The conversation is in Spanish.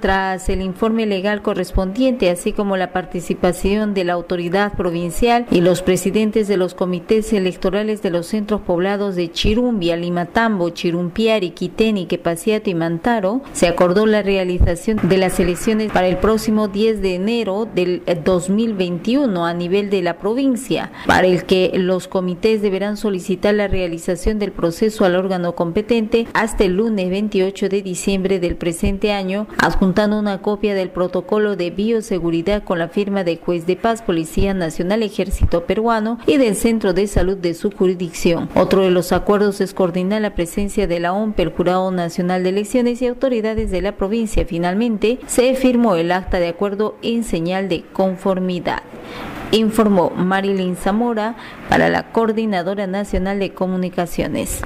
tras el informe legal correspondiente, así como la participación de la autoridad provincial y los presidentes de los comités electorales de los centros poblados de Chirumbia, Limatambo, Chirumpiari, Quiteni, Quepaciato y Mantaro, se acordó la realización de las elecciones para el próximo 10 de enero del 2021 a nivel de la provincia, para el que los comités deberán solicitar la realización del proceso al órgano competente hasta el lunes 28 de diciembre del presente año adjuntando una copia del protocolo de bioseguridad con la firma de juez de paz, Policía Nacional, Ejército Peruano y del Centro de Salud de su jurisdicción. Otro de los acuerdos es coordinar la presencia de la OMP, el Jurado Nacional de Elecciones y autoridades de la provincia. Finalmente, se firmó el acta de acuerdo en señal de conformidad informó Marilyn Zamora para la Coordinadora Nacional de Comunicaciones.